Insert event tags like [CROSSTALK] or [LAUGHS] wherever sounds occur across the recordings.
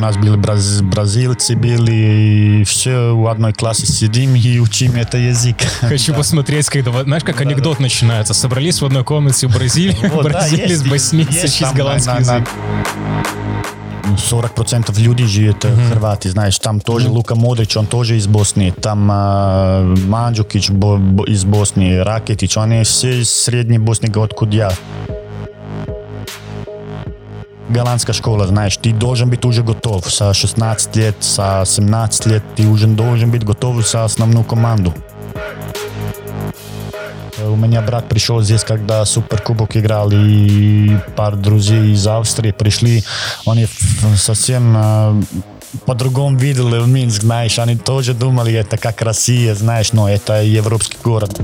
У нас были браз, бразильцы, были, и все в одной классе сидим и учим это язык. [LAUGHS] Хочу посмотреть, когда, знаешь, как анекдот начинается. Собрались в одной комнате в Бразилии, [LAUGHS] Вот, да, бразилец, есть, боснийцы, голландский на- на- язык. 40% людей живет mm Хорваты, знаешь, там тоже Лука Модрич, он тоже из Боснии, там э, Манджукич бо- бо- из Боснии, Ракетич, они все из Средней Боснии, откуда я. Голландская школа, знаешь, ты должен быть уже готов. Со 16 лет, со 17 лет ты уже должен быть готов за основную команду. У меня брат пришел здесь, когда Суперкубок играл, и пара друзей из Австрии пришли. Они совсем э, по-другому видели Минск, знаешь. Они тоже думали, это как Россия, знаешь, но это европейский город.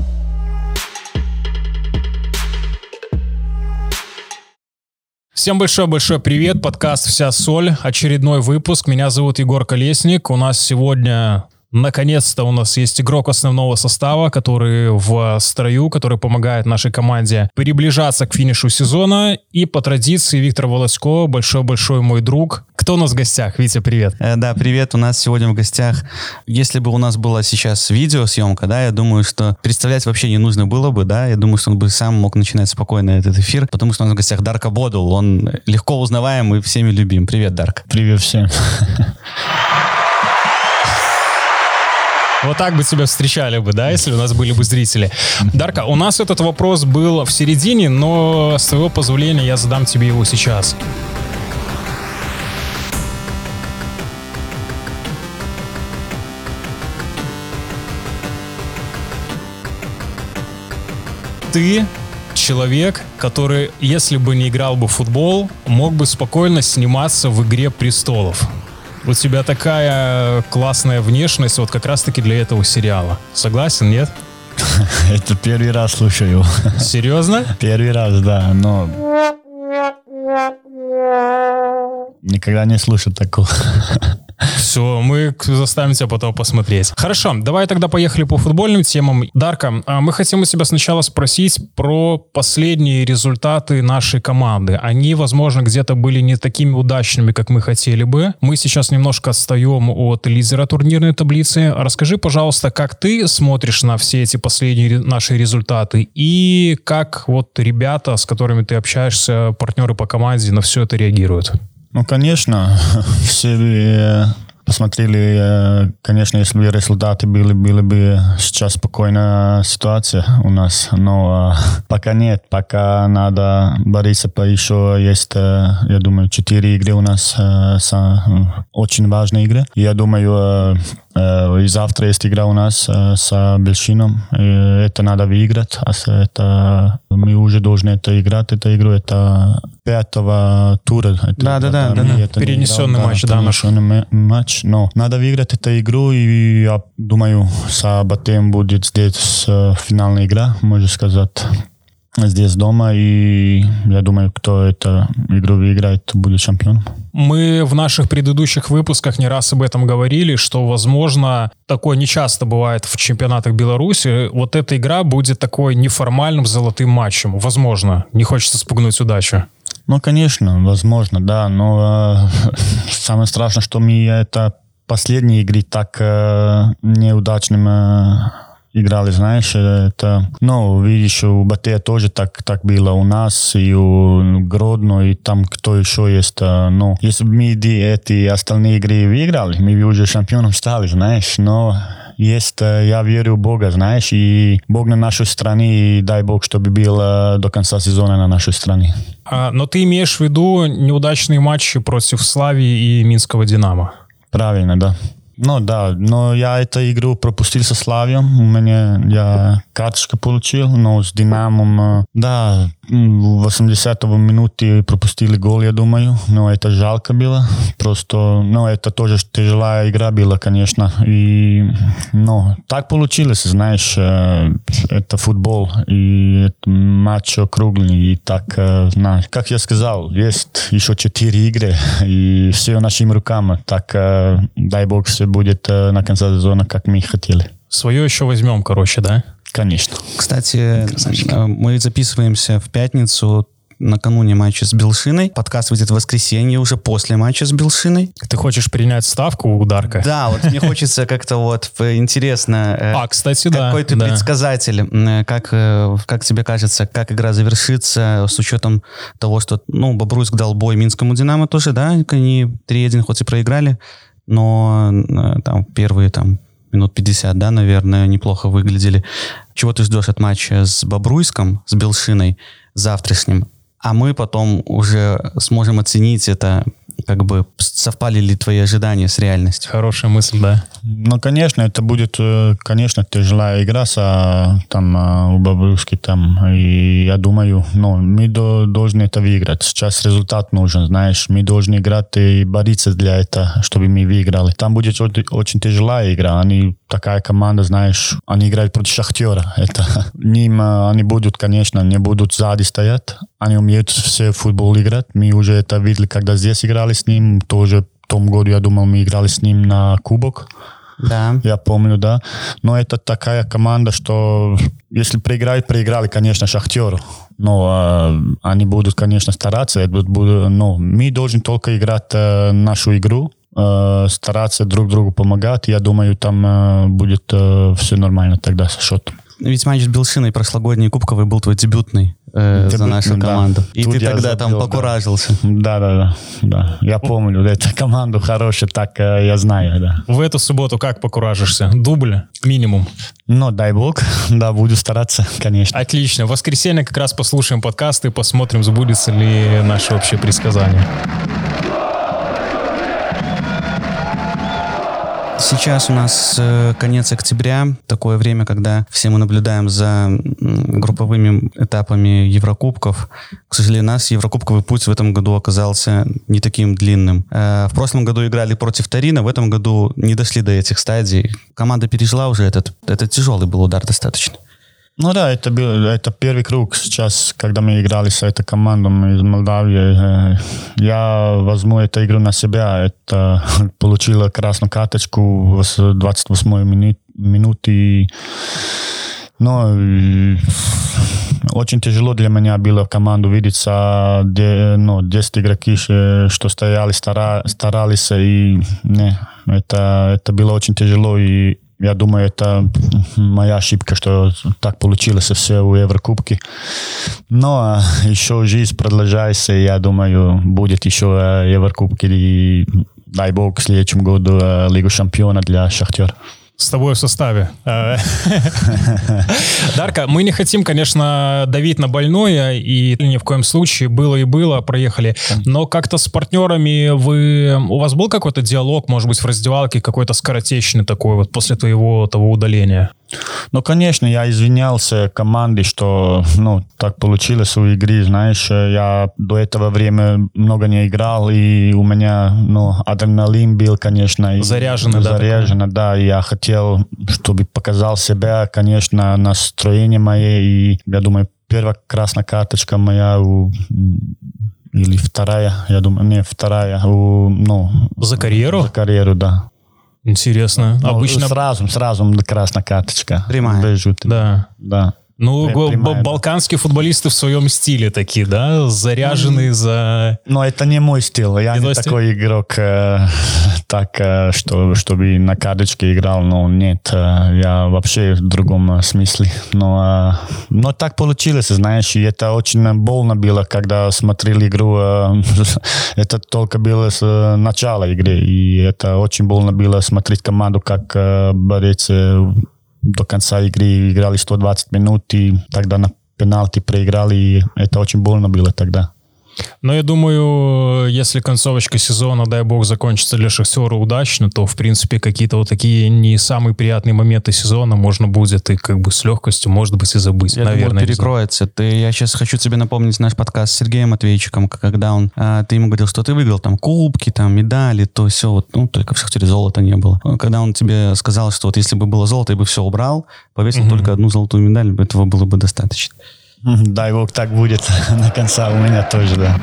Всем большой-большой привет, подкаст «Вся соль», очередной выпуск. Меня зовут Егор Колесник. У нас сегодня, наконец-то, у нас есть игрок основного состава, который в строю, который помогает нашей команде приближаться к финишу сезона. И по традиции Виктор Волосько, большой-большой мой друг. Кто у нас в гостях? Витя, привет. Э, Да, привет. У нас сегодня в гостях, если бы у нас была сейчас видеосъемка, да, я думаю, что представлять вообще не нужно было бы, да, я думаю, что он бы сам мог начинать спокойно этот эфир, потому что у нас в гостях Дарка Бодул, он легко узнаваем и всеми любим. Привет, Дарк. Привет всем. Вот так бы тебя встречали бы, да, если у нас были бы зрители. Дарка, у нас этот вопрос был в середине, но с твоего позволения я задам тебе его сейчас. Ты человек, который, если бы не играл бы в футбол, мог бы спокойно сниматься в «Игре престолов». У тебя такая классная внешность вот как раз-таки для этого сериала. Согласен, нет? [LAUGHS] Это первый раз слушаю. Серьезно? [LAUGHS] Первый раз, да, но... Никогда не слушал такого. [LAUGHS] Все, мы заставим тебя потом посмотреть. Хорошо, давай тогда поехали по футбольным темам. Дарка, а мы хотим у тебя сначала спросить про последние результаты нашей команды. Они, возможно, где-то были не такими удачными, как мы хотели бы. Мы сейчас немножко отстаем от лидера турнирной таблицы. Расскажи, пожалуйста, как ты смотришь на все эти последние наши результаты и как вот ребята, с которыми ты общаешься, партнеры по команде, на все это реагируют? Ну, конечно, [LAUGHS] все э, посмотрели, э, конечно, если бы результаты были, были бы сейчас спокойная ситуация у нас, но э, [LAUGHS] пока нет, пока надо бороться еще есть, я думаю, четыре игры у нас, очень важные игры. Я думаю, и завтра есть игра у нас э, с Бельшином, и это надо выиграть, а это мы уже должны это играть, эту игру, это пятого тура. Это- Да, да, да, да, да. это Перенесенный играл, матч, да, перенесенный ма- матч. Но надо выиграть эту игру, и я думаю, с Батем будет здесь э, финальная игра, можно сказать, здесь дома, и я думаю, кто эту игру выиграет, будет чемпионом. Мы в наших предыдущих выпусках не раз об этом говорили, что, возможно, такое не часто бывает в чемпионатах Беларуси. Вот эта игра будет такой неформальным золотым матчем. Возможно. Не хочется спугнуть удачу. Ну, конечно, возможно, да, но э, [LAUGHS] самое страшное, что мы это последние игры так э, неудачным э, играли, знаешь, это, ну, видишь, у Батея тоже так, так было, у нас и у Гродно, и там кто еще есть, ну, если бы мы эти остальные игры выиграли, мы бы уже чемпионом стали, знаешь, но есть, я верю в Бога, знаешь, и Бог на нашей стороне, и дай Бог, чтобы был до конца сезона на нашей стороне. А, но ты имеешь в виду неудачные матчи против Славии и Минского Динамо. Правильно, да. Ну да, но я эту игру пропустил со Славием. У меня я карточку получил, но с Динамом, э, да, в 80 минуте пропустили гол, я думаю. Но это жалко было. Просто, ну, это тоже тяжелая игра была, конечно. И, ну, так получилось, знаешь, э, это футбол, и это матч округлый, и так, э, знаешь, как я сказал, есть еще четыре игры, и все нашими руками. Так, э, дай бог, все будет э, на конце сезона, как мы хотели. Свое еще возьмем, короче, да? Конечно. Кстати, э, мы записываемся в пятницу, накануне матча с Белшиной. Подкаст выйдет в воскресенье уже после матча с Белшиной. Ты хочешь принять ставку у Дарка? Да, вот мне хочется как-то вот э, интересно. э, А, кстати, да. Какой ты предсказатель? Как, как тебе кажется, как игра завершится с учетом того, что, ну, Бобруйск дал бой Минскому Динамо тоже, да? Они 3-1 хоть и проиграли, но там первые там минут 50, да, наверное, неплохо выглядели. Чего ты ждешь от матча с Бобруйском, с Белшиной завтрашним? А мы потом уже сможем оценить это, как бы совпали ли твои ожидания с реальностью. Хорошая мысль, да. Ну, конечно, это будет, э, конечно, тяжелая игра с, а, там а, у Бобруйски там. И я думаю, ну, мы до- должны это выиграть. Сейчас результат нужен, знаешь. Мы должны играть и бороться для этого, чтобы мы выиграли. Там будет очень тяжелая игра. Они такая команда, знаешь, они играют против Шахтера. Это [LAUGHS] ним а, они будут, конечно, не будут сзади стоять. Они умеют все в футбол играть. Мы уже это видели, когда здесь играли с ним. Тоже в том году, я думал, мы играли с ним на кубок. Да. Я помню, да. Но это такая команда, что если проиграют, проиграли, конечно, Шахтеру. Но э, они будут, конечно, стараться. Это будет- но мы должны только играть э, нашу игру, э, стараться друг другу помогать. Я думаю, там э, будет все нормально тогда со счетом. Ведь матч с Белшиной прошлогодний кубковый был твой дебютный э, за Дебютный, нашу да. команду. И Тут ты тогда там забил, да. покуражился. Да, да, да, да. Я помню, эта команда хорошая, так э, я знаю, да. В эту субботу как покуражишься? Дубль минимум. Но дай бог, [LAUGHS] да, буду стараться, конечно. Отлично. В воскресенье как раз послушаем подкаст и посмотрим, сбудется ли наше общее предсказание. Сейчас у нас э, конец октября, такое время, когда все мы наблюдаем за групповыми этапами Еврокубков. К сожалению, у нас Еврокубковый путь в этом году оказался не таким длинным. Э, В прошлом году играли против Тарина, в этом году не дошли до этих стадий. Команда пережила уже этот, это тяжелый был удар достаточно. Ну да, это был это первый круг сейчас, когда мы играли с этой командой из Молдавии. Э, Я возьму эту игру на себя. Это получила красную карточку в 28 минут, минут и ну, и очень тяжело для меня было команду видеть, а, где, ну, 10 игроки, э, что стояли, стара, старались, и не, это, это было очень тяжело, и я думаю, это моя ошибка, что так получилось все в Еврокубке. Но еще жизнь продолжается, и я думаю, будет еще Еврокубки, и дай бог в следующем году э, Лигу чемпиона для Шахтера. С тобой в составе. [LAUGHS] Дарка, мы не хотим, конечно, давить на больное, и ни в коем случае было и было, проехали. Но как-то с партнерами вы... У вас был какой-то диалог, может быть, в раздевалке, какой-то скоротечный такой вот после твоего того удаления? Ну, конечно, я извинялся команде, что, ну, так получилось у игры, знаешь, я до этого время много не играл, и у меня, ну, адреналин был, конечно. Заряженный, да, Заряженный, да, и я хотел, чтобы показал себя, конечно, настроение мое, и я думаю, первая красная карточка моя у или вторая, я думаю, не, вторая, у, ну, За карьеру? за карьеру, да. Интересно. Ну, Обычно... Сразу, сразу красная карточка. Прямая. Без жутой. Да. Да. Ну, прямая, б- да. балканские футболисты в своем стиле такие, да? Заряженные за... Но это не мой стиль. Я Не не, твой стиль? такой игрок, э, [LAUGHS] так, э, что, чтобы на карточке играл. Ну, нет, э, я вообще в другом э, смысле. Но, э, но так получилось, знаешь, и это очень больно было, когда смотрел игру. э, [LAUGHS] это только было с э, начала игры, и это очень больно было смотреть команду, как э, борец э, до конца игры играли 120 минут, и тогда на пенальти проиграли, и это очень больно было тогда. Но я думаю, если концовочка сезона, дай бог, закончится для Шахтера удачно, то, в принципе, какие-то вот такие не самые приятные моменты сезона можно будет и как бы с легкостью, может быть, и забыть. Я наверное. думаю, перекроется. Ты, я сейчас хочу тебе напомнить наш подкаст с Сергеем Матвейчиком, к- когда он, а, ты ему говорил, что ты выиграл там кубки, там медали, то все, вот, ну, только в Шахтере золота не было. Когда он тебе сказал, что вот если бы было золото, я бы все убрал, повесил Мгм. только одну золотую медаль, этого было бы достаточно. Дай бог так будет [LAUGHS] на конца у меня тоже, да.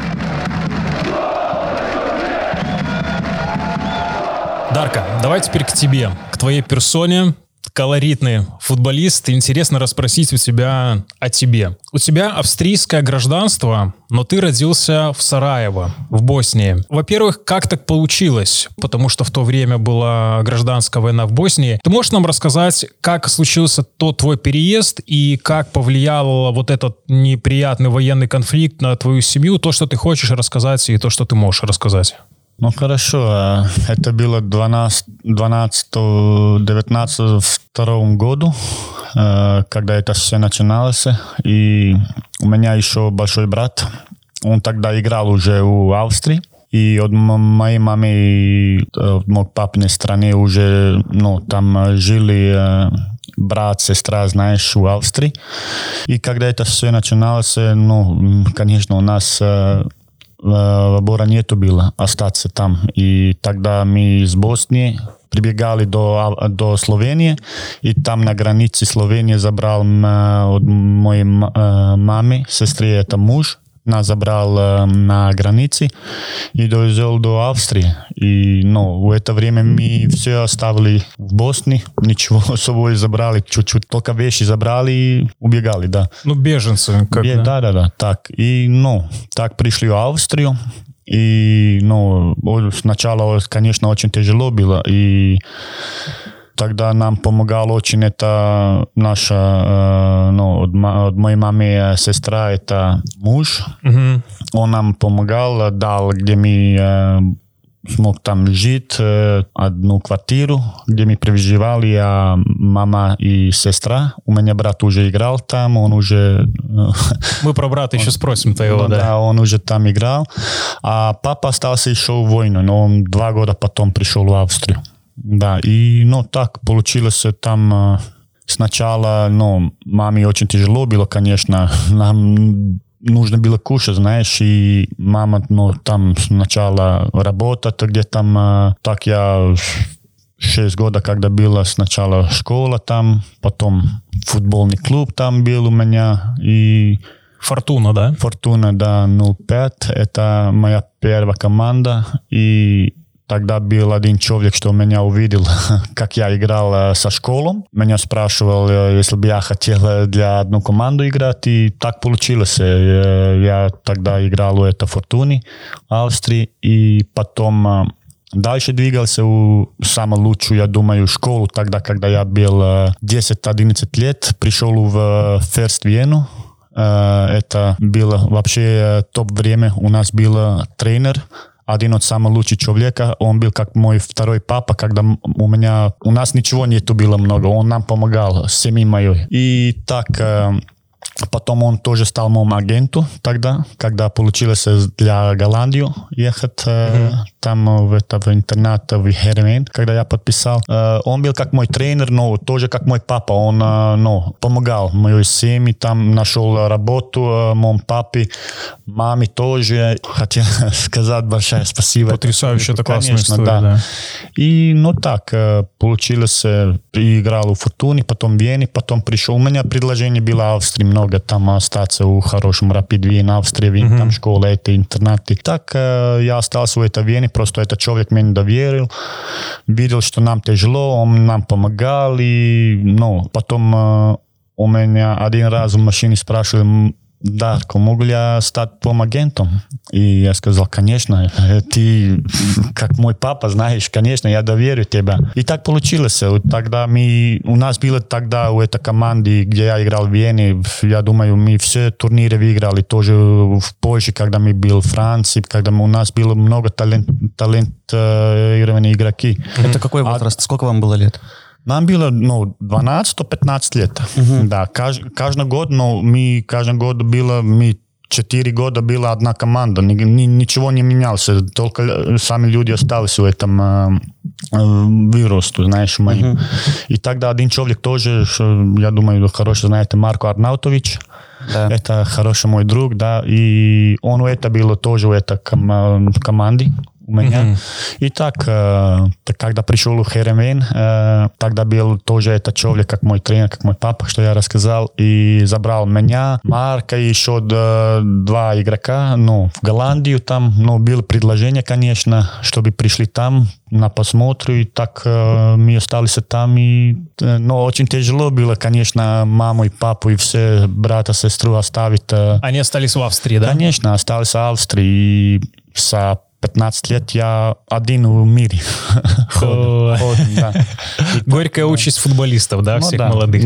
Дарка, давай теперь к тебе, к твоей персоне. Колоритный футболист. Интересно расспросить у тебя о тебе. У тебя австрийское гражданство, но ты родился в Сараево, в Боснии. Во-первых, как так получилось? Потому что в то время была гражданская война в Боснии. Ты можешь нам рассказать, как случился тот твой переезд и как повлиял вот этот неприятный военный конфликт на твою семью, то, что ты хочешь рассказать и то, что ты можешь рассказать? Ну хорошо, это было 12, 12 19 втором году, когда это все начиналось. И у меня еще большой брат, он тогда играл уже у Австрии. И от моей мамы и от моей папиной страны уже, ну, там жили брат, сестра, знаешь, в Австрии. И когда это все начиналось, ну, конечно, у нас выбора нету было остаться там. И тогда мы из Боснии прибегали до, до Словении, и там на границе Словении забрал от моей мамы, сестры, это муж, нас забрал э, на границе и довезел до Австрии. И ну, в это время мы все оставили в Боснии, ничего с собой забрали, чуть-чуть только вещи забрали и убегали, да. Ну, беженцы. Как, Бе, да? да, да, да, так. И, ну, так пришли в Австрию, и, ну, сначала, конечно, очень тяжело было, и тогда нам помогал очень это наша, э, ну, от, моей мамы сестра, это муж. Угу. Он нам помогал, дал, где мы э, смог там жить, э, одну квартиру, где мы проживали, я, мама и сестра. У меня брат уже играл там, он уже... Мы про брата он, еще спросим твоего, ну, да. Да, он уже там играл. А папа остался еще в войну, но он два года потом пришел в Австрию. Да, и ну так получилось там сначала, ну, маме очень тяжело было, конечно, нам нужно было кушать, знаешь, и мама, ну, там сначала работать, где там, так я шесть года, когда была сначала школа там, потом футбольный клуб там был у меня, и Фортуна, да? Фортуна, да, 05. Это моя первая команда. И Тогда был один человек, что меня увидел, [LAUGHS] как я играл со школом. Меня спрашивал, если бы я хотел для одну команду играть, и так получилось. Я тогда играл у этой Фортуны Австрии, и потом Дальше двигался в самую лучшую, я думаю, школу тогда, когда я был 10-11 лет. Пришел в Ферст Вену. Это было вообще топ время. У нас был тренер один от самых лучших человека. Он был как мой второй папа, когда у меня, у нас ничего нету было много. Он нам помогал, семьи моей. И так Потом он тоже стал моим агентом тогда, когда получилось для Голландию ехать mm-hmm. там в, это, в интернат в Хермен, когда я подписал. Он был как мой тренер, но тоже как мой папа. Он ну, помогал моей семье, там нашел работу моему папе, маме тоже. Хотел [LAUGHS] сказать большое спасибо. Потрясающе, это классная Конечно, история, да. да. И ну так, получилось, играл в Фортуне, потом в Вене, потом пришел. У меня предложение было Австрии много много там остаться у хорошем Rapid Wien, Австрии, Wien, mm-hmm. там школа, это интернаты. Так э, я остался в этой Вене, просто этот человек мне доверил, видел, что нам тяжело, он нам помогал, и ну, потом э, у меня один раз в машине спрашивали, Дарко, могу ли я стать твоим агентом? И я сказал, конечно, [LAUGHS] ты как мой папа, знаешь, конечно, я доверю тебе. И так получилось. Тогда мы, у нас было тогда у этой команды, где я играл в Вене, я думаю, мы все турниры выиграли, тоже в Польше, когда мы был в Франции, когда у нас было много талент, талентированных игроки. Это какой возраст? А, Сколько вам было лет? Нам было ну, 12-15 лет. Uh-huh. Да, кажд, каждый год, но мы каждый год было, мы четыре года была одна команда, ни, ни, ничего не менялось, только сами люди остались в этом э, вирусу, знаешь, моим. Uh-huh. И тогда один человек тоже, я думаю, хорошо знаете, Марко Арнаутович, да. это хороший мой друг, да, и он это было тоже в этой ком- команде, у меня. И так, э, когда пришел в э, тогда был тоже этот человек, как мой тренер, как мой папа, что я рассказал, и забрал меня, Марка и еще д- два игрока, ну, в Голландию там, ну, было предложение, конечно, чтобы пришли там на посмотр, и так э, мы остались там, и, э, но очень тяжело было, конечно, маму и папу и все брата, сестру оставить. э, Они остались в Австрии, да? Конечно, остался в Австрии. И со 15 лет я один в мире. [LAUGHS] Горькая участь футболистов, да, Ну всех молодых.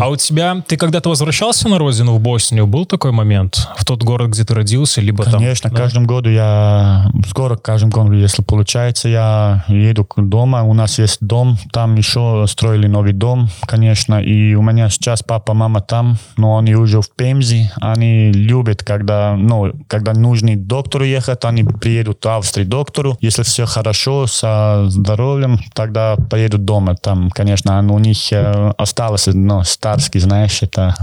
А у тебя, ты когда-то возвращался на родину, в Боснию? Был такой момент? В тот город, где ты родился, либо там? Конечно, каждым году я, скоро каждым году, если получается, я еду к дома. У нас есть дом, там еще строили новый дом, конечно. И у меня сейчас папа, мама там, но они уже в Пемзе. Они любят, когда, ну, когда нужно к доктору ехать, они приедут к доктору. Если все хорошо со здоровьем, тогда поедут дома. Там, конечно, у них э, осталось, ну, старский, знаешь, это...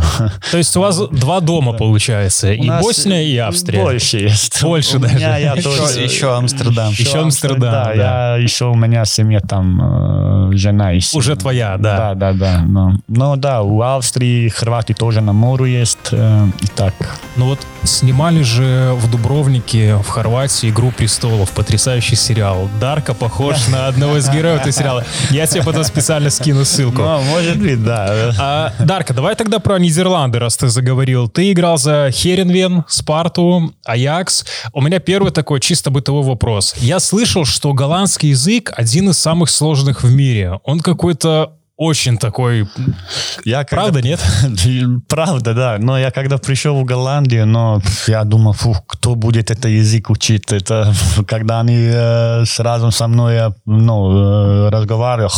То есть у вас два дома, получается, и Босния, и Австрия. Больше есть. Больше даже. я Еще, тоже- еще Амстердам. Еще Амстердам, да. Я еще у меня семья там, э, жена и. Уже твоя, да. Да, да, да. Но, но да, у Австрии, Хорватии тоже на море есть. э, и так. Ну вот снимали же в Дубровнике, в Хорватии «Игру престолов», потрясающий сериал. Дарка похож на одного из героев этого сериала. Я тебе потом специально скину ссылку. Ну, может быть, да. А, Дарка, давай тогда про Нидерланды, раз ты заговорил. Ты играл за Херенвен, Спарту, Аякс. У меня первый такой чисто бытовой вопрос. Я слышал, что голландский язык один из самых сложных в мире. Он какой-то очень такой... Я когда- Правда, нет? [LAUGHS] Правда, да. Но я когда пришел в Голландию, но я думал, фу, кто будет этот язык учить? Это [LAUGHS] когда они э, сразу со мной э, ну, э, разговаривали,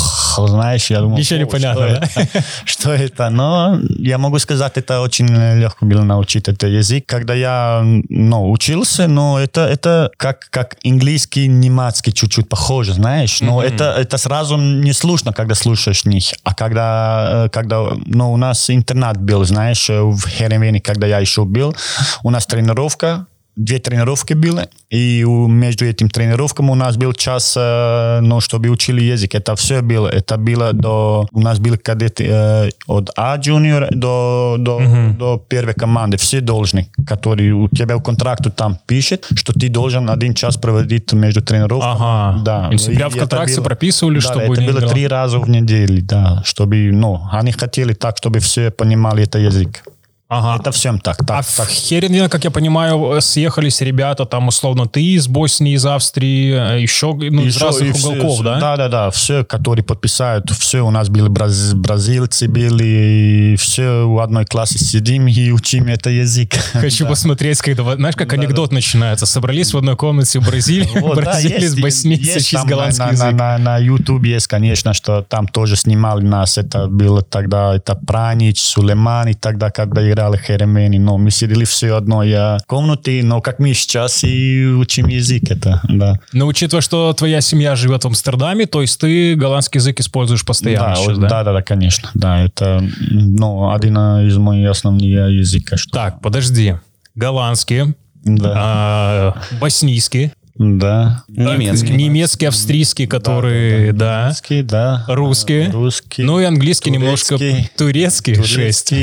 знаешь, я думал, Ничего не «Фу, понятно, что да?» это? [LAUGHS] Что это? Но я могу сказать, это очень легко было научить этот язык. Когда я ну, учился, но это, это как, как английский, немецкий чуть-чуть похоже, знаешь. Но это, это сразу не слышно, когда слушаешь них. А когда, когда ну, у нас интернат был, знаешь, в Херенвене, когда я еще был, у нас тренировка, две тренировки были, и между этим тренировками у нас был час, э, ну, чтобы учили язык. Это все было. Это было до... У нас был кадеты э, от А junior до, до, до первой команды. Все должны, которые у тебя в контракту там пишет, что ты должен один час проводить между тренировками. Ага. Да. И прям в контракте было- прописывали, да, чтобы это было три раза в неделю, да, чтобы, ну, они хотели так, чтобы все понимали этот язык. Ага. Это всем так, так, А в так. Херенвен, как я понимаю, съехались ребята, там, условно, ты из Боснии, из Австрии, еще ну, из Еще разных и все- уголков, да? Да, да, да. Все, которые подписают, все у нас были браз- бразильцы, были, все в одной классе сидим и учим это язык. [LAUGHS] Хочу Да. посмотреть, когда, знаешь, как Да, анекдот начинается. Собрались в одной комнате в Бразилии, [LAUGHS] Вот, да, бразилец, есть- боснийцы, есть чист там голландский на, язык. На, на, на YouTube есть, конечно, что там тоже снимали нас. Это было тогда, это Пранич, Сулейман, и тогда, когда играли Херемени. Но мы сидели все одной комнате, но как мы сейчас и учим язык. Это, да. Но учитывая, что твоя семья живет в Амстердаме, то есть ты голландский язык используешь постоянно да, сейчас, вот- да? да, да, да, конечно. Да, это ну, один из моих основных языков. Что... Так, подожди. Голландский, Да. а, боснийский, да. Немецкий. немецкий, австрийский, который, да, Русский, да. русский, Русский. ну и английский немножко, турецкий, турецкий, шесть.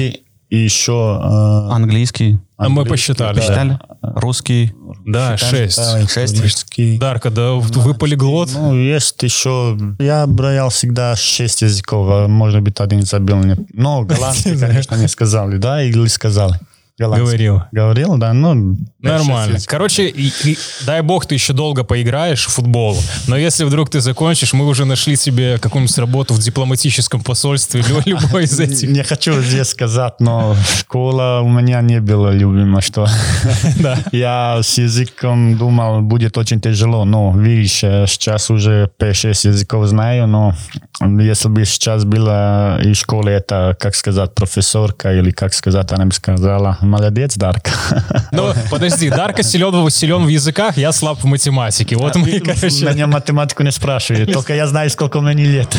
И еще... э, Английский. А мы английский, посчитали, да. Русский. Да, шесть. Да, Шесть. турецкий. Дарка, да, вы полиглот. Ну, есть еще... Я брал всегда шесть языков, а может быть, один забил. мне. Но голландский, [LAUGHS] конечно, не сказали, да? Или сказали? Голландский. Говорил. Говорил, да, ну... Нормально. Короче, и- и дай бог, ты еще долго поиграешь в футбол. Но если вдруг ты закончишь, мы уже нашли себе какую-нибудь работу в дипломатическом посольстве или [LAUGHS] любой из этих. Не хочу здесь сказать, но школа у меня не была любима, что [LAUGHS] я с языком думал, будет очень тяжело. Но, видишь, сейчас уже 5-6 языков знаю, но если бы сейчас была и в школе это, как сказать, профессорка или, как сказать, она бы сказала, молодец, Дарка. Ну, [LAUGHS] подожди, Дарка силен, силен в языках, я слаб в математике. Вот мы, короче... Меня математику не спрашивают, только я знаю, сколько мне лет.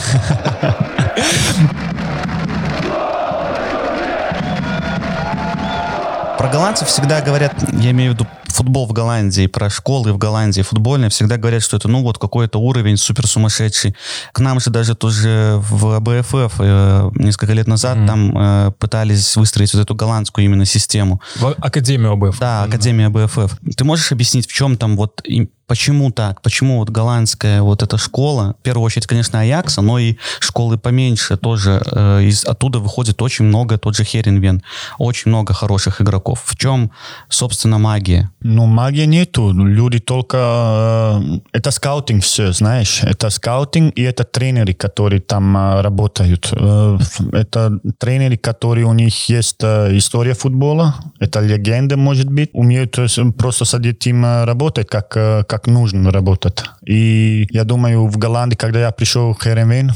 Про голландцев всегда говорят, я имею в виду футбол в Голландии, про школы в Голландии футбольные, всегда говорят, что это, ну, вот какой-то уровень супер сумасшедший. К нам же даже тоже в АБФФ э, несколько лет назад mm. там э, пытались выстроить вот эту голландскую именно систему. В Академию АБФ. Да, Академия АБФФ. Ты можешь объяснить, в чем там вот Почему так? Почему вот голландская вот эта школа, в первую очередь, конечно, Аякса, но и школы поменьше тоже, э, из, оттуда выходит очень много, тот же Херенвен, очень много хороших игроков. В чем, собственно, магия? Ну, магии нету, люди только... Э, это скаутинг все, знаешь, это скаутинг и это тренеры, которые там э, работают. Э, это тренеры, которые у них есть э, история футбола, это легенда, может быть, умеют э, просто с этим э, работать, как, э, как как нужно работать. И я думаю, в Голландии, когда я пришел в Херенвейн,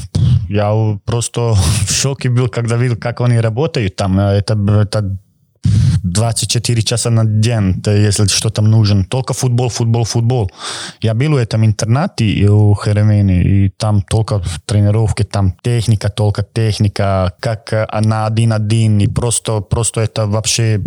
я просто [LAUGHS] в шоке был, когда видел, как они работают там. Это, это 24 часа на день, если что там нужен. Только футбол, футбол, футбол. Я был в этом интернате у Херевене, и там только тренировки, там техника, только техника, как на один-один, и просто, просто это вообще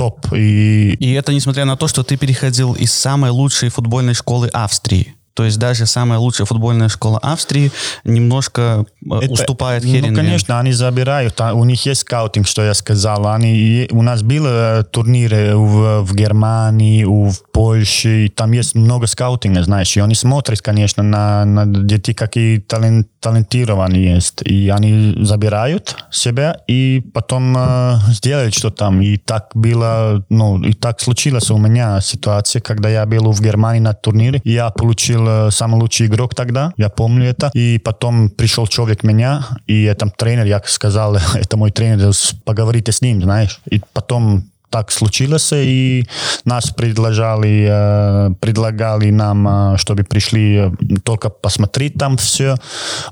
топ. И... и это несмотря на то, что ты переходил из самой лучшей футбольной школы Австрии. То есть даже самая лучшая футбольная школа Австрии немножко э, Это, уступает Херенвен. Ну, конечно, они забирают. А у них есть скаутинг, что я сказал. Они, у нас были турниры в, в Германии, в Польше. И там есть много скаутинга, знаешь. И они смотрят, конечно, на, на детей, какие талент, талантированные есть. И они забирают себя и потом э, сделают что там. И так было, ну, и так случилось у меня ситуация, когда я был в Германии на турнире. И я получил был э, самый лучший игрок тогда, я помню это. И потом пришел человек меня, и это тренер, я сказал, [LAUGHS] это мой тренер, поговорите с ним, знаешь. И потом так случилось, и нас предложили, э, предлагали нам, чтобы пришли э, только посмотреть там все.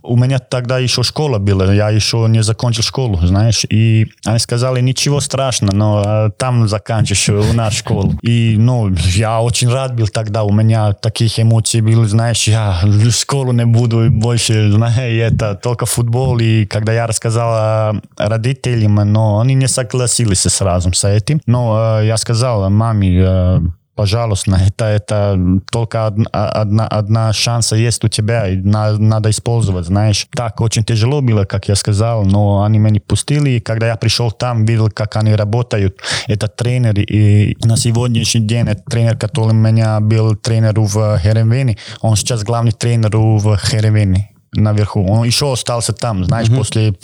У меня тогда еще школа была, я еще не закончил школу, знаешь, и они сказали, ничего страшного, но там заканчиваешь у нас школу. И, ну, я очень рад был тогда, у меня таких эмоций было, знаешь, я школу не буду больше, знаешь, это только футбол, и когда я рассказал родителям, но они не согласились сразу с этим, но э, я сказал маме, э, пожалуйста, [LAUGHS] это, это только одна, одна, одна шанса есть у тебя, и на, надо использовать, знаешь. Так, очень тяжело было, как я сказал, но они меня пустили, и когда я пришел там, видел, как они работают, это тренер, и на сегодняшний день это тренер, который у меня был тренер в Херенвене, он сейчас главный тренер в Херенвене наверху. Он еще остался там, знаешь, mm-hmm. после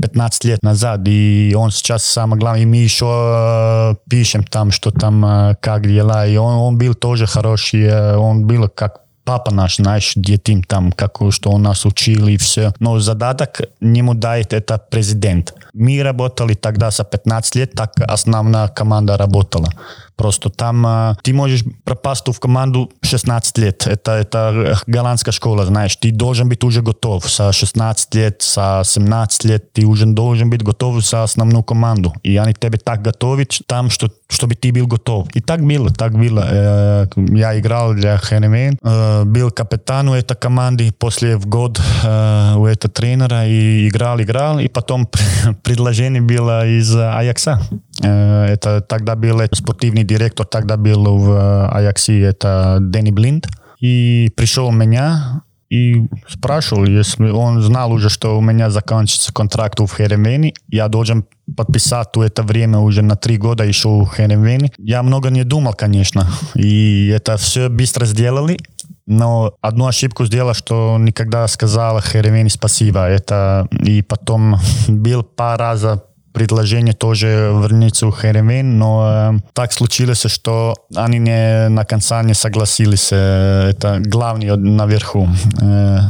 15 лет назад. И он сейчас самое главное. И мы еще э, пишем там, что там, э, как дела. И он, он был тоже хороший. Э, он был как папа наш, знаешь, детям там, как, что он нас учил и все. Но задаток нему дает это президент. Мы работали тогда за 15 лет, так основная команда работала. Просто там э, ты можешь пропасть в команду 16 лет. Это, это голландская школа, знаешь. Ты должен быть уже готов. Со 16 лет, со 17 лет ты уже должен быть готов за основную команду. И они тебе так готовят там, что, чтобы ты был готов. И так было, так было. Э, я играл для Хенемен, э, был капитаном этой команды после в год э, у этого тренера и играл, играл. И потом [LAUGHS] предложение было из Аякса. Э, это тогда был спортивный директор, тогда был в Аяксе, это Дэнни Блинд. И пришел меня и спрашивал, если он знал уже, что у меня заканчивается контракт в Херенвене, я должен подписать в это время уже на три года еще в Херенвене. Я много не думал, конечно, и это все быстро сделали. Но одну ошибку сделал, что никогда сказал Херевене спасибо. Это и потом [LAUGHS] был пару раз предложение тоже вернуться в Херевен, но э, так случилось, что они не, на конца не согласились. Э, это главный наверху. Э,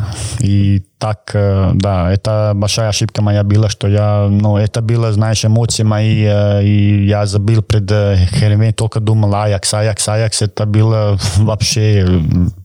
и так, э, да, это большая ошибка моя была, что я, ну, это было, знаешь, эмоции мои, э, и я забил пред э, Херевен, только думал, Аякс, Аякс, Аякс, это было [LAUGHS] вообще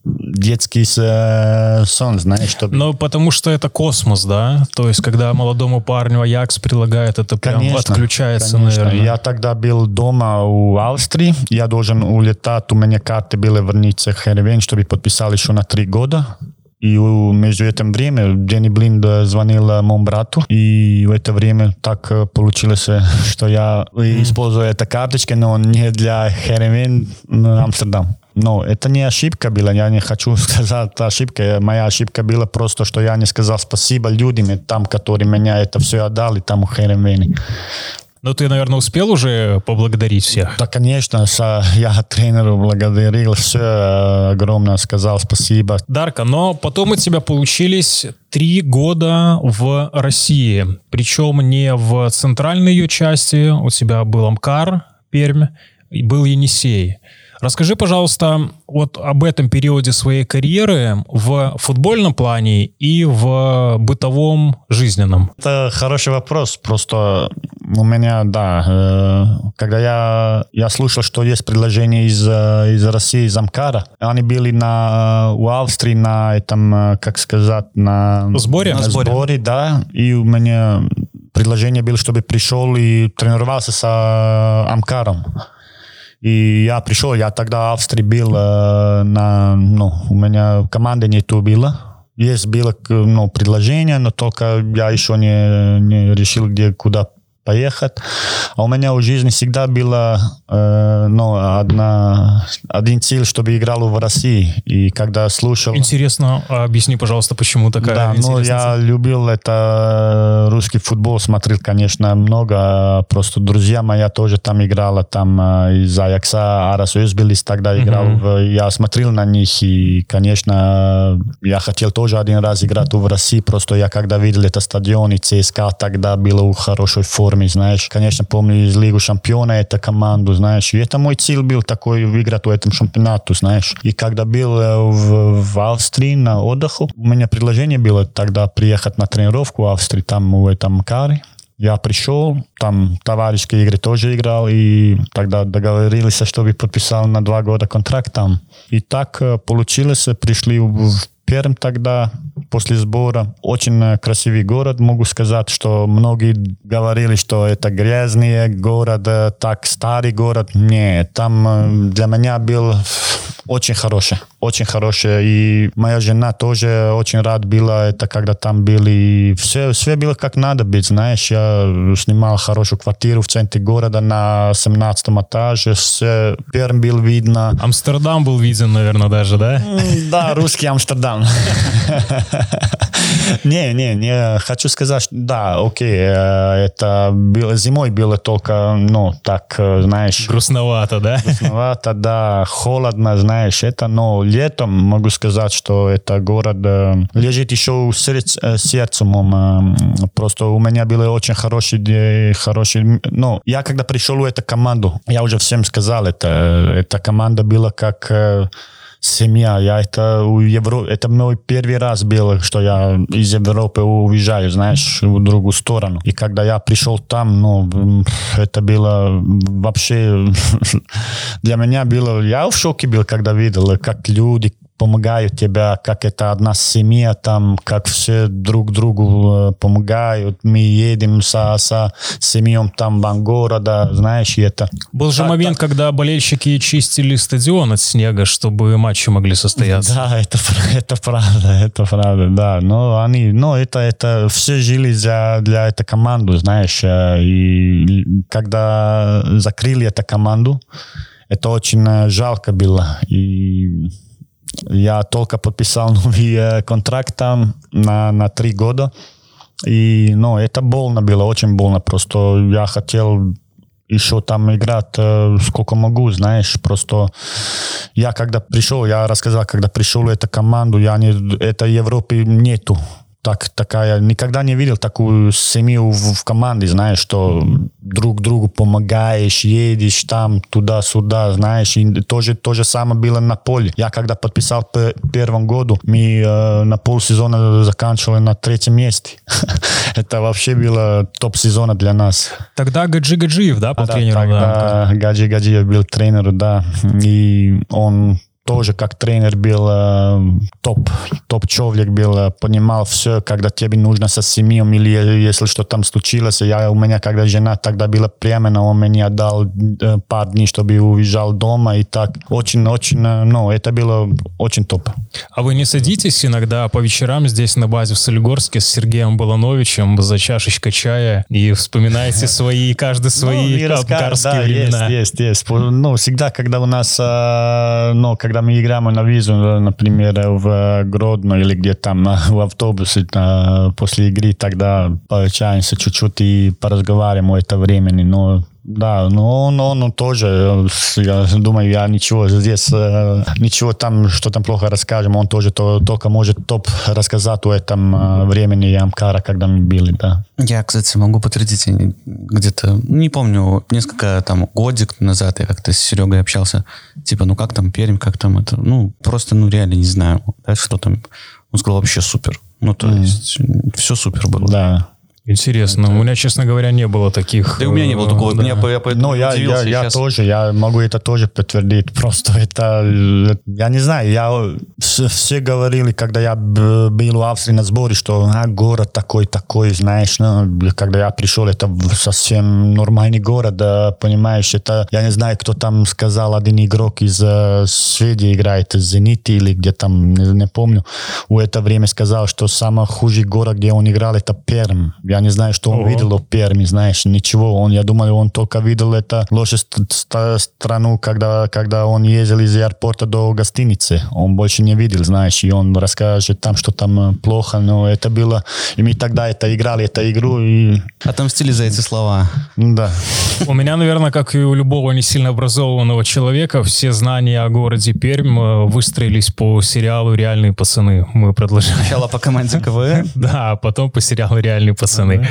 детский сон, знаешь, что... Ну, потому что это космос, да? То есть, когда молодому парню Аякс предлагает, это прям конечно, отключается, конечно. наверное. Я тогда был дома у Австрии, я должен улетать, у меня карты были вернуться в Херевен, чтобы подписал еще на три года, И между этим время Дэнни Блинд звонил моему брату, и в это время так получилось, что я использую эту карточку, но не для Херевен Амстердам. Но это не ошибка была, я не хочу [LAUGHS] сказать ошибка. Моя ошибка была просто, что я не сказал спасибо людям там, которые меня это все отдали, там у Херенвени. Ну, ты, наверное, успел уже поблагодарить всех? Да, конечно. Я тренеру благодарил, все огромное сказал спасибо. Дарка, но потом у тебя получились три года в России. Причем не в центральной ее части. У тебя был Амкар, Пермь, и был Енисей. Расскажи, пожалуйста, вот об этом периоде своей карьеры в футбольном плане и в бытовом жизненном. Это хороший вопрос. Просто у меня, да, э, когда я, я слушал, что есть предложение из, э, из России, из Амкара, они были на, у Австрии на этом, э, как сказать, на сборе, на сборе, сборе да, и у меня предложение было, чтобы пришел и тренировался с Амкаром. И я пришел, я тогда в Австрии был, э, на, ну, у меня команды нету было. Есть было ну, предложение, но только я еще не, не решил, где, куда поехать. А у меня в жизни всегда было э, ну, одна, один цель, чтобы играл в России. И когда слушал... Интересно, а объясни, пожалуйста, почему такая Да, ну я любил это русский футбол, смотрел, конечно, много. Просто друзья моя тоже там играла, там э, из Аякса, Арас Özbilis тогда играл. Mm-hmm. Я смотрел на них, и, конечно, я хотел тоже один раз играть в России. Просто я когда видел этот стадион, и ЦСКА тогда было в хорошей форме форме, знаешь. Конечно, помню из Лигу Чемпиона эту команду, знаешь. И это мой цель был такой выиграть в этом чемпионату, знаешь. И когда был э, в, в Австрии на отдыху, у меня предложение было тогда приехать на тренировку в Австрии, там в этом каре. Я пришел, там товарищ Игорь тоже играл, и тогда договорились, чтобы подписал на два года контракт там. И так э, получилось, пришли в Перм тогда, после сбора. Очень э, красивый город, могу сказать, что многие говорили, что это грязный город, так старый город. Нет, там э, для меня был очень хороший, очень хороший. И моя жена тоже очень рад была, это когда там были. Все, все было как надо быть, знаешь. Я снимал хорошую квартиру в центре города на 17 этаже. Все, Перм был видно. Амстердам был виден, наверное, даже, да? Да, русский Амстердам. [LAUGHS] Не, не, не, хочу сказать, что да, окей, э, это было, зимой было только, ну, так, э, знаешь... Грустновато, да? Грустновато, да, холодно, знаешь, это, но летом могу сказать, что это город э, лежит еще сердце, сердцем, просто у меня было очень хороший, хороший, ну, я когда пришел в эту команду, я уже всем сказал, это, эта команда была как семья. Я это у Евро... Это мой первый раз был, что я из Европы уезжаю, знаешь, в другую сторону. И когда я пришел там, ну, это было вообще [LAUGHS] для меня было... Я в шоке был, когда видел, как люди помогают тебя, как это одна семья там, как все друг другу э, помогают. Мы едем со, со семьей там в города, знаешь, и это... Был же так, момент, так. когда болельщики чистили стадион от снега, чтобы матчи могли состояться. Да, это, [LAUGHS] это правда, это правда, да. Но они, но это, это все жили для, для этой команды, знаешь, э, и когда закрыли эту команду, это очень э, жалко было. И я только подписал новый контракт там на, на три года. И, ну, это больно было, очень больно. Просто я хотел еще там играть э, сколько могу, знаешь, просто я когда пришел, я рассказал, когда пришел в эту команду, я не, этой Европы нету, так, такая, никогда не видел такую семью в, в команде, знаешь, что друг другу помогаешь, едешь там, туда-сюда, знаешь, и тоже то же самое было на поле. Я когда подписал в первом году, мы э, на полсезона заканчивали на третьем месте. [LAUGHS] Это вообще было топ-сезона для нас. Тогда Гаджи Гаджиев, да, был тренером? Тогда да. Гаджи Гаджиев был тренером, да, и он тоже как тренер был э, топ, топ человек был, э, понимал все, когда тебе нужно со семьей или если что там случилось. Я, у меня, когда жена тогда была беременна, он мне отдал э, пару дней, чтобы уезжал дома и так. Очень-очень, э, ну, это было очень топ. А вы не садитесь иногда по вечерам здесь на базе в Солигорске с Сергеем Балановичем за чашечкой чая и вспоминаете [LAUGHS] свои, каждый свои ну, абгарские да, времена? Есть, есть, есть. Ну, всегда, когда у нас, ну, когда da mi igramo na vizu, naprimer v Grodno ili gdje tam u autobusu poslije igri, tako da povećanje se čuti pa razgovaramo je to vremeni, no да, но он, он тоже, я думаю, я ничего здесь, э, ничего там, что там плохо расскажем, он тоже то, только может топ рассказать о этом э, времени Амкара, когда мы были, да. Я, кстати, могу подтвердить, где-то, не помню, несколько там годик назад я как-то с Серегой общался, типа, ну как там Пермь, как там это, ну просто, ну реально не знаю, да, что там. Он сказал, вообще супер. Ну, то mm. есть, все супер было. Да. Интересно. Это... У меня, честно говоря, не было таких... Да у меня не было такого. Да. Меня, я, я, ну, я, я, я тоже, я могу это тоже подтвердить. Просто это... Я не знаю, я... Все, все говорили, когда я был в Австрии на сборе, что а, город такой-такой, знаешь. Ну, когда я пришел, это совсем нормальный город, понимаешь. Это... Я не знаю, кто там сказал, один игрок из Швеции играет, из Зенит или где там, не, не помню. В это время сказал, что самый худший город, где он играл, это Перм. Я я не знаю, что он Ого. видел в Перми, знаешь, ничего. Он, я думал, он только видел это лучшую страну, когда, когда он ездил из аэропорта до гостиницы. Он больше не видел, знаешь, и он расскажет там, что там э, плохо, но это было... И мы тогда это играли, эту игру, и... Отомстили за эти слова. Да. У меня, наверное, как и у любого не сильно образованного человека, все знания о городе Пермь э, выстроились по сериалу «Реальные пацаны». Мы продолжаем. Сначала по команде КВН? [LAUGHS] Да, а потом по сериалу «Реальные пацаны» пацаны.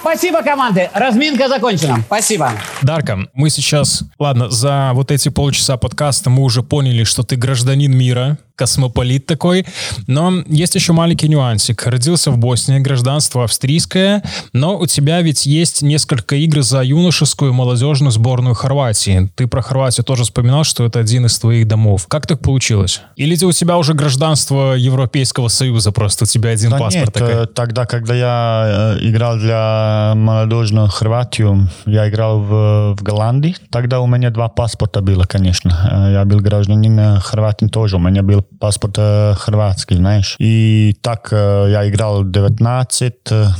Спасибо, команды. Разминка закончена. Спасибо. Дарка, мы сейчас... Ладно, за вот эти полчаса подкаста мы уже поняли, что ты гражданин мира, космополит такой. Но есть еще маленький нюансик. Родился в Боснии, гражданство австрийское, но у тебя ведь есть несколько игр за юношескую молодежную сборную Хорватии. Ты про Хорватию тоже вспоминал, что это один из твоих домов. Как так получилось? Или у тебя уже гражданство Европейского Союза, просто у тебя один да паспорт нет, такой? Э, тогда, когда я э, играл для молодежную Хорватию, я играл в, в Голландии. Тогда у меня два паспорта было, конечно. Э, я был гражданин Хорватии тоже. У меня был паспорт э, хорватский, знаешь. И так э, я играл 19,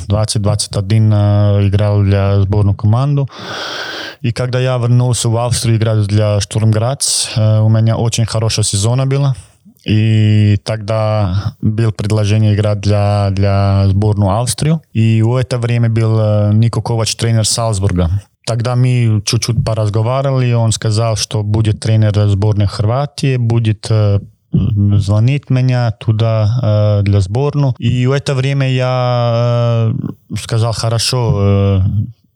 20, 21 играл для сборную команду. И когда я вернулся в Австрию играть для Штурмграц, э, у меня очень хорошая сезона была. И тогда было предложение играть для, для сборную Австрию. И в это время был Нико Ковач, тренер Салцбурга. Тогда мы чуть-чуть поразговаривали, он сказал, что будет тренер сборной Хорватии, будет звонит меня туда э, для сборную. И в это время я э, сказал, хорошо, э,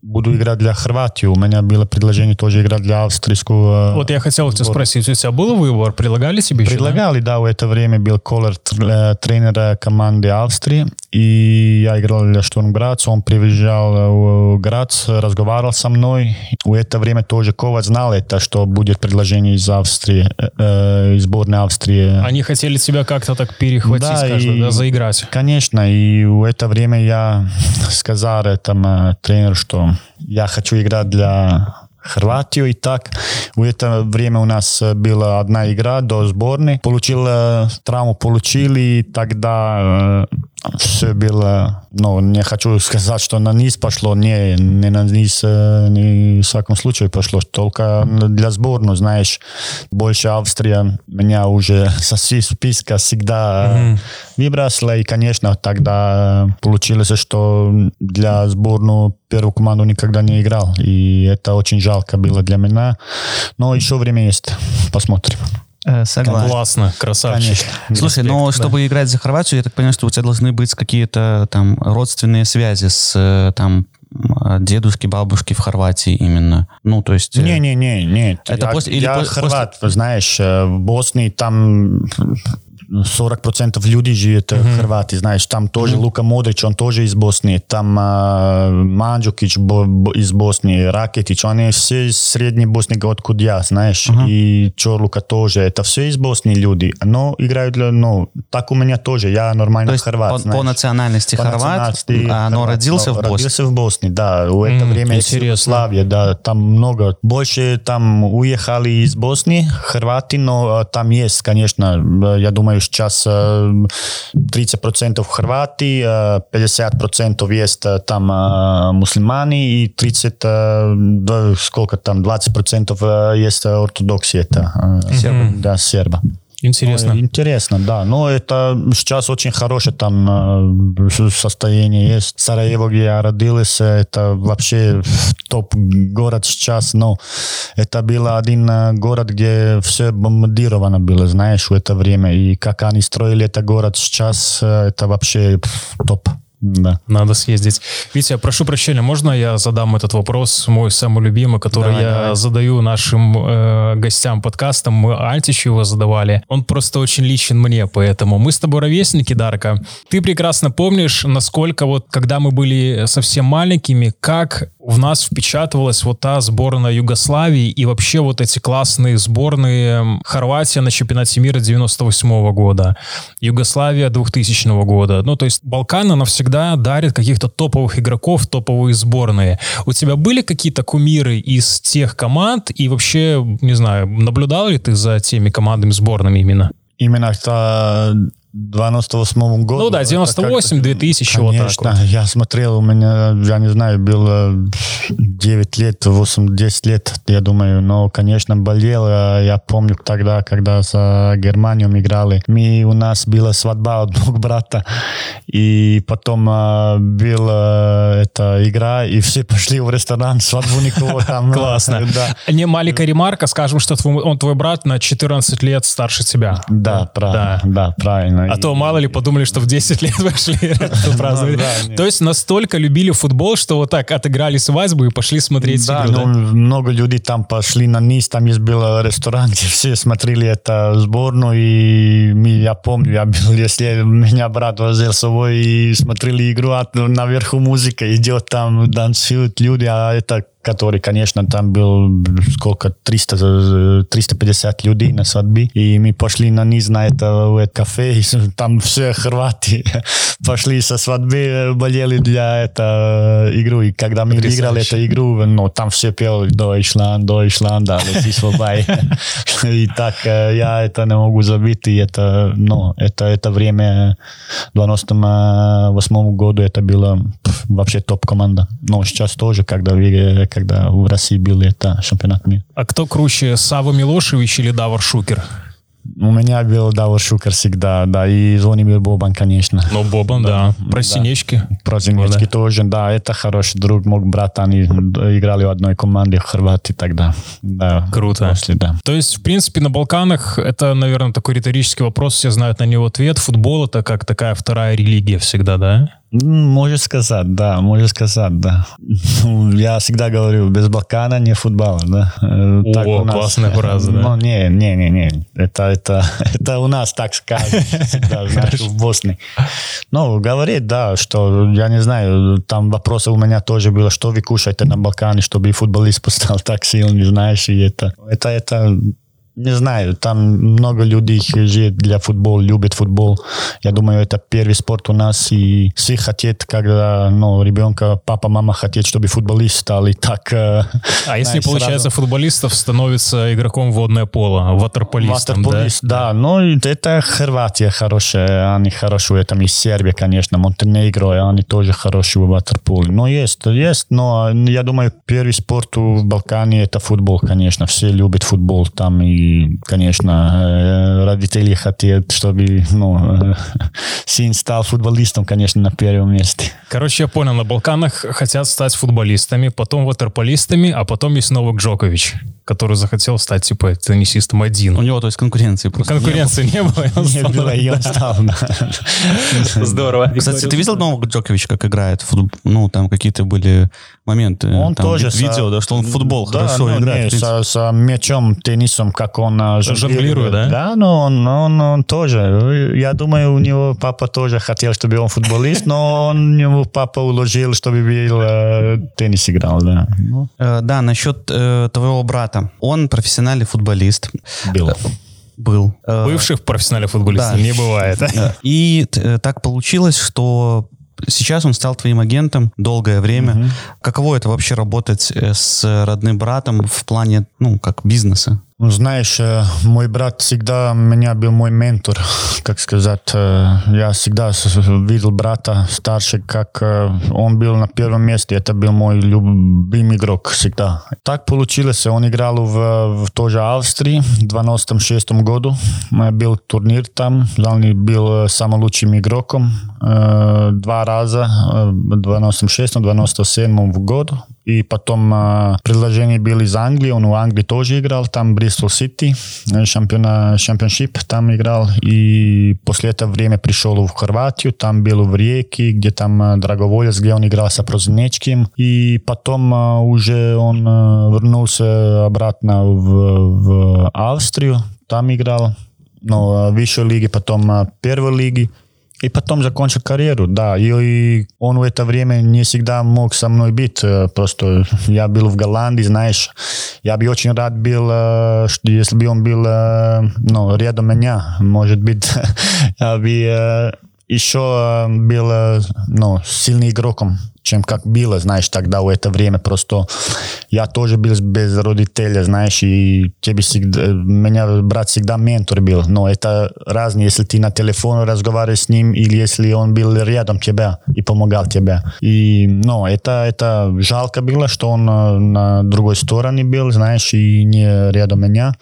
буду играть для Хорватии. У меня было предложение тоже играть для австрийского. Вот я хотел тебя спросить, у тебя был выбор? Предлагали еще? Предлагали, да? да, в это время был Колер тренер команды Австрии. И я играл для Штурмграц, он приезжал в Грац, разговаривал со мной. В это время тоже Ковач знал это, что будет предложение из Австрии, э, из сборной Австрии. Они хотели тебя как-то так перехватить, да, скажем, и, да, заиграть. Конечно, и в это время я сказал этому тренеру, что я хочу играть для Хорватию и так. В это время у нас была одна игра до сборной. Получил травму, получили, тогда все было, ну, не хочу сказать, что на низ пошло, не, не на низ, ни в всяком случае пошло, только для сборной, знаешь, больше Австрия меня уже со списка всегда mm-hmm. выбросила, и, конечно, тогда получилось, что для сборной первую команду никогда не играл, и это очень жалко было для меня, но еще время есть, посмотрим. Э, согласен. Классно, красавчик. Конечно. Слушай, но да. чтобы играть за Хорватию, я так понимаю, что у тебя должны быть какие-то там родственные связи с э, там дедушки, бабушки в Хорватии именно. Ну, то есть... Не-не-не, э, не. Это я, после... Или я после, хорват, после... знаешь, в Боснии там 40% людей живет в Хорватии, знаешь, там тоже Лука Модрич, он тоже из Боснии, там э, Манджукич бо- бо- из Боснии, Ракетич, они все из средней Боснии, откуда я, знаешь, и Чорлука тоже, это все из Боснии люди, но играют, для- ну, так у меня тоже, я нормально То хорват, по, знаешь. по национальности По хорват, национальности а но хорват, родился но в Боснии. Родился в Боснии, да. У это М, время. Югославия, да, там много. Больше там уехали из Боснии, хорваты, но там есть, конечно, я думаю, još čas eh, 30% Hrvati, eh, 50% jest eh, tam muslimani i 30, koliko tam, 20% jest ortodoksije ta, mm-hmm. da, Serba. Интересно. Ну, Интересно, да. Но это сейчас очень хорошее там э, состояние есть. Сараево, где я родился, это вообще топ город сейчас. Но это был один э, город, где все бомбардировано было, знаешь, в это время. И как они строили этот город сейчас, э, это вообще топ. Да. Надо съездить. Витя, прошу прощения, можно я задам этот вопрос, мой самый любимый, который Давай, я давай. задаю нашим э, гостям подкаста. Мы Альтичу его задавали. Он просто очень личен мне, поэтому мы с тобой ровесники, Дарка. Ты прекрасно помнишь, насколько вот, когда мы были совсем маленькими, как в нас впечатывалась вот та сборная Югославии и вообще вот эти классные сборные Хорватия на чемпионате мира 98 года, Югославия 2000 года. Ну, то есть Балканы навсегда дарят каких-то топовых игроков, топовые сборные. У тебя были какие-то кумиры из тех команд? И вообще, не знаю, наблюдал ли ты за теми командами сборными именно? Именно в 98 году. Ну да, это 98, как-то- 2000, вот так Конечно, вот. я смотрел, у меня, я не знаю, было 9 лет, 8-10 лет, я думаю, но, конечно, болел. Я помню тогда, когда за Германию мы играли, мы, у нас была свадьба одного [LAUGHS] брата, и потом а, была эта игра, и все пошли в ресторан, свадьбу никого [LAUGHS] там. Классно. Да. Не маленькая ремарка, скажем, что он твой брат на 14 лет старше тебя. Да, правильно, да, правильно. А И- то мало ли подумали, что в 10 лет [LAUGHS] вошли [LAUGHS] праздновать. нет. То есть настолько любили футбол, что вот так отыграли свадьбу и пошли смотреть Да, ну, много людей там пошли на низ, там есть был ресторан, [LAUGHS] где все смотрели это сборную, и я помню, я был, если меня брат возил с собой и смотрели игру, а наверху музыка идет, там танцуют люди, а это который, конечно, там был сколько, 300, э, 350 людей на свадьбе, и мы пошли на низ на это, в это кафе, и [LAUGHS] там все хорваты [LAUGHS] пошли со свадьбы, э, болели для это игру, и когда мы выиграли эту игру, ну, там все пели Deutschland, да, лети свобай. [LAUGHS] И так э, я это не могу забыть, и это, ну, это, это время в 98 году это было вообще топ-команда. Но сейчас тоже, когда, когда в России был это чемпионат мира. А кто круче, Сава Милошевич или Давор Шукер? У меня был Давор Шукер всегда, да, и Звонимир Бобан, конечно. Ну, Бобан, да. Про да. синечки. Про Зенецкий Да. тоже, да, это хороший друг, мой брат, они играли в одной команде в Хорватии тогда. Да, Круто. После, да. То есть, в принципе, на Балканах это, наверное, такой риторический вопрос, все знают на него ответ. Футбол это как такая вторая религия всегда, да? Можешь сказать, да, можешь сказать, да. [LAUGHS] Я всегда говорю, без Балкана не футбола, да. Э, О, у нас. классная [LAUGHS] фраза, да. Ну, не, не, не, не. Это, это, [LAUGHS] это у нас так скажут всегда, знаешь, в Боснии. Ну, говорит, да, что, я не знаю, там вопросы у меня тоже было, что вы кушаете на Балкане, чтобы и футболист стал так сильный, знаешь, и это, это, это, не знаю, там много людей живет для футбола, любят футбол. Я думаю, это первый спорт у нас, и все хотят, когда ну, ребенка, папа, мама хотят, чтобы футболист стал, и так... э, А если, знаешь, получается, сразу- футболистов становится игроком водное поло, ватерполистом, да? Ватерполист, да. Ну, и это Хорватия хорошая, они хорошие этом, и Сербия, конечно, Монтенегро, они тоже хорошие в ватерполе. Но есть, есть, но я думаю, первый спорт в Балкане это футбол, конечно, все любят футбол там, и, конечно, э, родители хотят, чтобы, ну, э, [LAUGHS] сын стал футболистом, конечно, на первом месте. Короче, я понял, на Балканах хотят стать футболистами, потом ватерполистами, а потом есть Новак Джокович. Который захотел стать, типа, теннисистом один. У него, то есть, конкуренции просто Конкуренции не было. Не было, и он стал. Здорово. Кстати, ты видел нового Джоковича, как играет? в футбол? Ну, там какие-то были моменты. Он тоже ви- видео, со- да, что он в футбол Да, хорошо ну, играет. со мячом, теннисом, как он а, Жонглирует, да? Да, но он, он, он тоже. Я думаю, у него папа тоже хотел, чтобы он футболист, но он его папа уложил, чтобы был э, теннис играл, да. Ну, Э, Да, насчет э, твоего брата. Он профессиональный футболист. был. Был. Э, Бывших профессиональных футболистов Да. не бывает. [LAUGHS] Э, И э, так получилось, что сейчас он стал твоим агентом долгое время. Каково это вообще работать э, с родным братом в плане, ну, как бизнеса? Ну, знаешь, э, мой брат всегда у меня был мой ментор, как сказать. э, Я всегда с- видел брата старше, как э, он был на первом месте. Это был мой любимый игрок всегда. Так получилось, он играл в, в тоже Австрии в 96 году. Э, Был турнир там, он был э, самым лучшим игроком э, два раза, э, в 96-97 в году. И потом э, предложение было из Англии, он в Англии тоже играл, там Бристол Сити, э, чемпиона, чемпионшип там играл. И после этого время пришел в Хорватию, там был в Реке, где там э, Драговолец, где он играл с Прознечким. И потом э, уже он э, вернулся обратно в, в Австрию, там играл. Но э, в высшей лиге, потом э, первой лиги. И потом закончил карьеру, да. И, он в это время не всегда мог со мной быть. э, Просто я был в Голландии, знаешь. Я бы очень рад был, э, что если бы он был э, ну, рядом меня. Может быть, [LAUGHS] я бы еще был ну, сильным игроком, чем как было, знаешь, тогда в это время. Просто я тоже был без родителей, знаешь, и тебе всегда, меня брат всегда ментор был. Но это разное, если ты на телефоне разговариваешь с ним, или если он был рядом тебя и помогал тебе. И, ну, это, это жалко было, что он э, на другой стороне был, знаешь, и не рядом меня.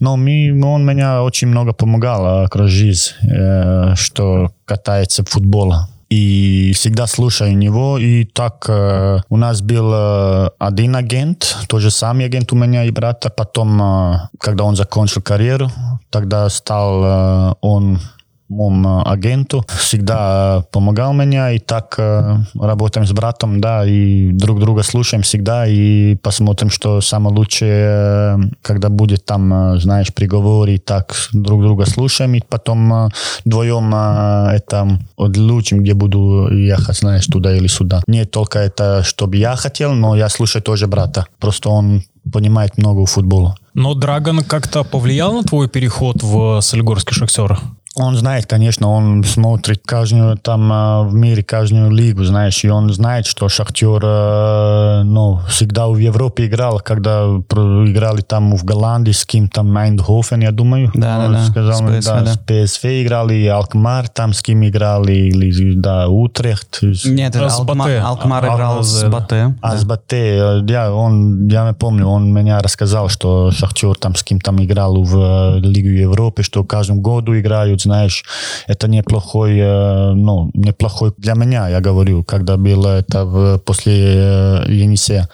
Но мы, он меня очень много помогал э, к жизни, э, что катается в футбол и всегда слушаю него. И так э, у нас был э, один агент, тоже самый агент у меня и брата. Потом, э, когда он закончил карьеру, тогда стал э, он моему агенту, всегда э, помогал меня, и так э, работаем с братом, да, и друг друга слушаем всегда, и посмотрим, что самое лучшее, э, когда будет там, э, знаешь, приговор, и так друг друга слушаем, и потом э, вдвоем э, это отлучим, где буду ехать, знаешь, туда или сюда. Не только это, чтобы я хотел, но я слушаю тоже брата, просто он понимает много в футболе. Но Драгон как-то повлиял на твой переход в Солигорский Шахтер? Он знает, конечно, он смотрит каждую там э, в мире, каждую лигу, знаешь, и он знает, что Шахтер, э, ну, всегда в Европе играл, когда играли там в Голландии с кем там Майндхофен, я думаю. Да, Он да, да, сказал, с мне, PSV, да, да. с PSV играли, и Алкмар там с кем играли, или, да, Утрехт. Нет, С Батэ. Алкмар А- играл с Алзе, да. Батэ. А с Батэ, э, я, он, я не помню, он меня рассказал, что Шахтер там с кем там играл в э, Лигу Европы, что каждым году играют, знаешь, это неплохой, э, ну, неплохой для меня, я говорю, когда было это в- после э, Енисея.